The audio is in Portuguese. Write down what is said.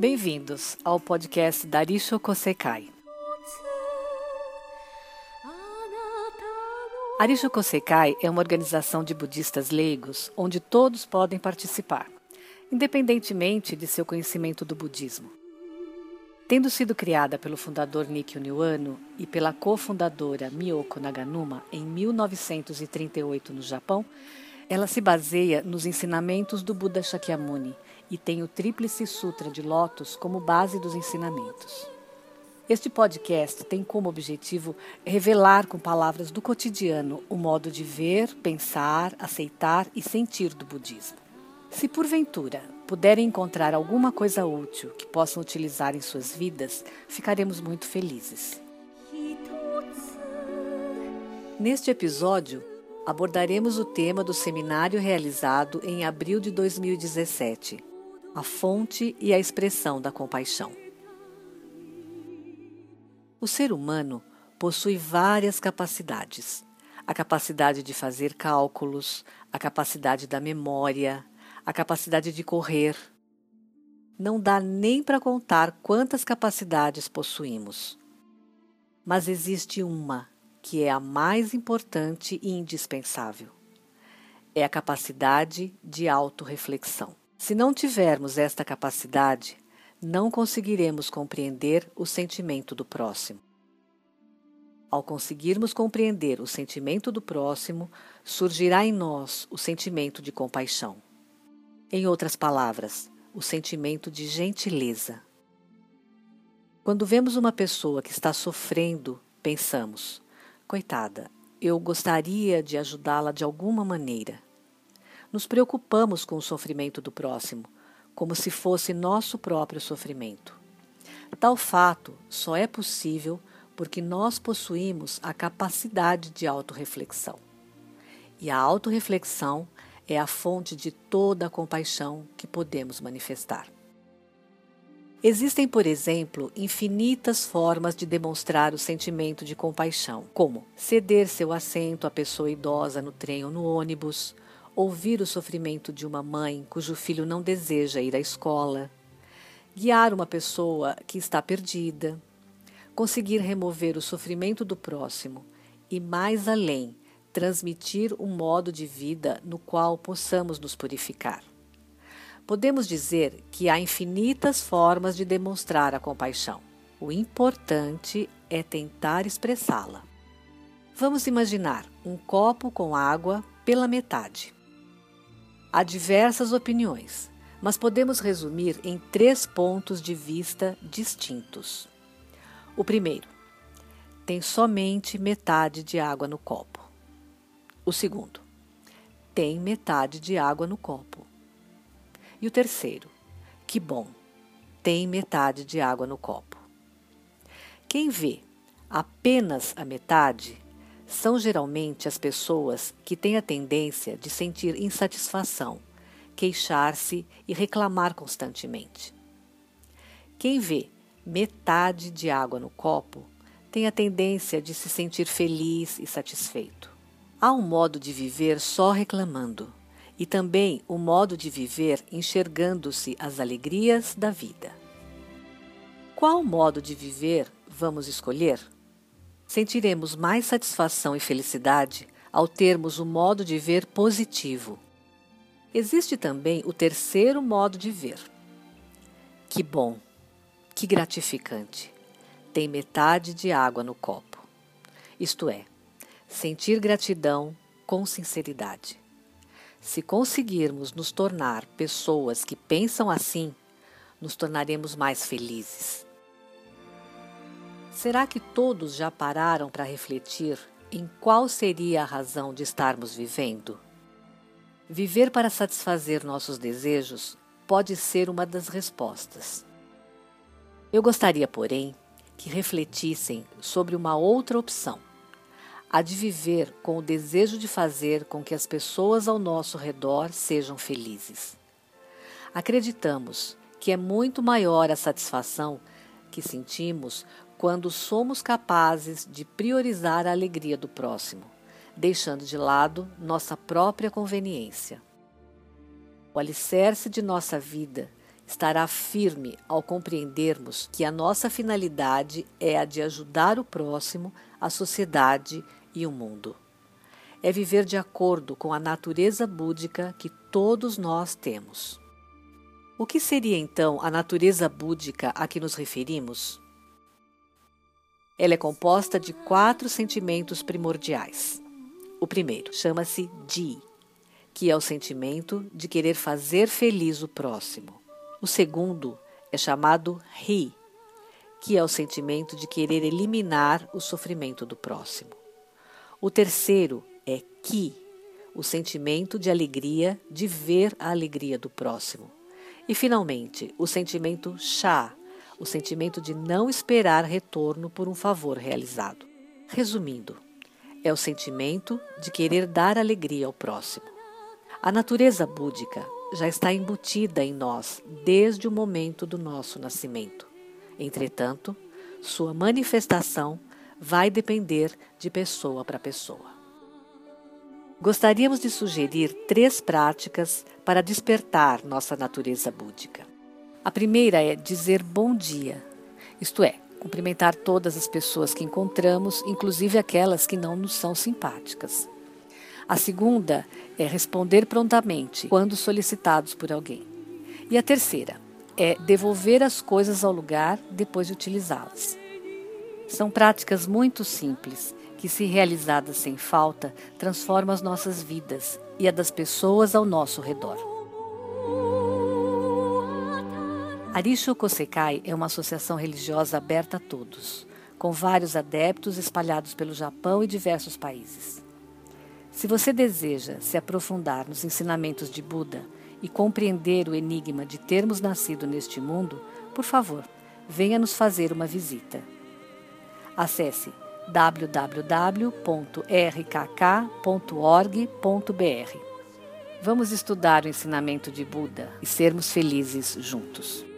Bem-vindos ao podcast Darisho Kosekai. Arisho Kosekai é uma organização de budistas leigos onde todos podem participar, independentemente de seu conhecimento do budismo. Tendo sido criada pelo fundador Nikkei Niwano e pela cofundadora Miyoko Naganuma em 1938 no Japão, ela se baseia nos ensinamentos do Buda Shakyamuni e tem o Tríplice Sutra de Lótus como base dos ensinamentos. Este podcast tem como objetivo revelar com palavras do cotidiano o modo de ver, pensar, aceitar e sentir do budismo. Se porventura puderem encontrar alguma coisa útil que possam utilizar em suas vidas, ficaremos muito felizes. Neste episódio, abordaremos o tema do seminário realizado em abril de 2017, a fonte e a expressão da compaixão. O ser humano possui várias capacidades. A capacidade de fazer cálculos, a capacidade da memória, a capacidade de correr. Não dá nem para contar quantas capacidades possuímos. Mas existe uma que é a mais importante e indispensável. É a capacidade de autorreflexão. Se não tivermos esta capacidade, não conseguiremos compreender o sentimento do próximo. Ao conseguirmos compreender o sentimento do próximo, surgirá em nós o sentimento de compaixão. Em outras palavras, o sentimento de gentileza. Quando vemos uma pessoa que está sofrendo, pensamos: coitada, eu gostaria de ajudá-la de alguma maneira. Nos preocupamos com o sofrimento do próximo como se fosse nosso próprio sofrimento. Tal fato só é possível porque nós possuímos a capacidade de autorreflexão. E a autorreflexão é a fonte de toda a compaixão que podemos manifestar. Existem, por exemplo, infinitas formas de demonstrar o sentimento de compaixão, como ceder seu assento à pessoa idosa no trem ou no ônibus, ouvir o sofrimento de uma mãe cujo filho não deseja ir à escola, guiar uma pessoa que está perdida, conseguir remover o sofrimento do próximo e, mais além, transmitir um modo de vida no qual possamos nos purificar. Podemos dizer que há infinitas formas de demonstrar a compaixão. O importante é tentar expressá-la. Vamos imaginar um copo com água pela metade. Há diversas opiniões, mas podemos resumir em três pontos de vista distintos. O primeiro, tem somente metade de água no copo. O segundo, tem metade de água no copo. E o terceiro, que bom, tem metade de água no copo. Quem vê apenas a metade são geralmente as pessoas que têm a tendência de sentir insatisfação, queixar-se e reclamar constantemente. Quem vê metade de água no copo tem a tendência de se sentir feliz e satisfeito. Há um modo de viver só reclamando e também o modo de viver enxergando-se as alegrias da vida. Qual modo de viver vamos escolher? sentiremos mais satisfação e felicidade ao termos o um modo de ver positivo. Existe também o terceiro modo de ver. Que bom, que gratificante. Tem metade de água no copo. Isto é, sentir gratidão com sinceridade. Se conseguirmos nos tornar pessoas que pensam assim, nos tornaremos mais felizes. Será que todos já pararam para refletir em qual seria a razão de estarmos vivendo? Viver para satisfazer nossos desejos pode ser uma das respostas. Eu gostaria, porém, que refletissem sobre uma outra opção, a de viver com o desejo de fazer com que as pessoas ao nosso redor sejam felizes. Acreditamos que é muito maior a satisfação que sentimos quando somos capazes de priorizar a alegria do próximo, deixando de lado nossa própria conveniência. O alicerce de nossa vida estará firme ao compreendermos que a nossa finalidade é a de ajudar o próximo, a sociedade e o mundo. É viver de acordo com a natureza búdica que todos nós temos. O que seria então a natureza búdica a que nos referimos? Ela é composta de quatro sentimentos primordiais. O primeiro chama-se Di, que é o sentimento de querer fazer feliz o próximo. O segundo é chamado Ri, que é o sentimento de querer eliminar o sofrimento do próximo. O terceiro é Ki, o sentimento de alegria de ver a alegria do próximo. E, finalmente, o sentimento Sha, o sentimento de não esperar retorno por um favor realizado. Resumindo, é o sentimento de querer dar alegria ao próximo. A natureza búdica já está embutida em nós desde o momento do nosso nascimento. Entretanto, sua manifestação vai depender de pessoa para pessoa. Gostaríamos de sugerir três práticas para despertar nossa natureza búdica. A primeira é dizer bom dia, isto é, cumprimentar todas as pessoas que encontramos, inclusive aquelas que não nos são simpáticas. A segunda é responder prontamente quando solicitados por alguém. E a terceira é devolver as coisas ao lugar depois de utilizá-las. São práticas muito simples que, se realizadas sem falta, transformam as nossas vidas e a das pessoas ao nosso redor. Arisho Kosekai é uma associação religiosa aberta a todos, com vários adeptos espalhados pelo Japão e diversos países. Se você deseja se aprofundar nos ensinamentos de Buda e compreender o enigma de termos nascido neste mundo, por favor, venha nos fazer uma visita. Acesse www.rkk.org.br. Vamos estudar o ensinamento de Buda e sermos felizes juntos.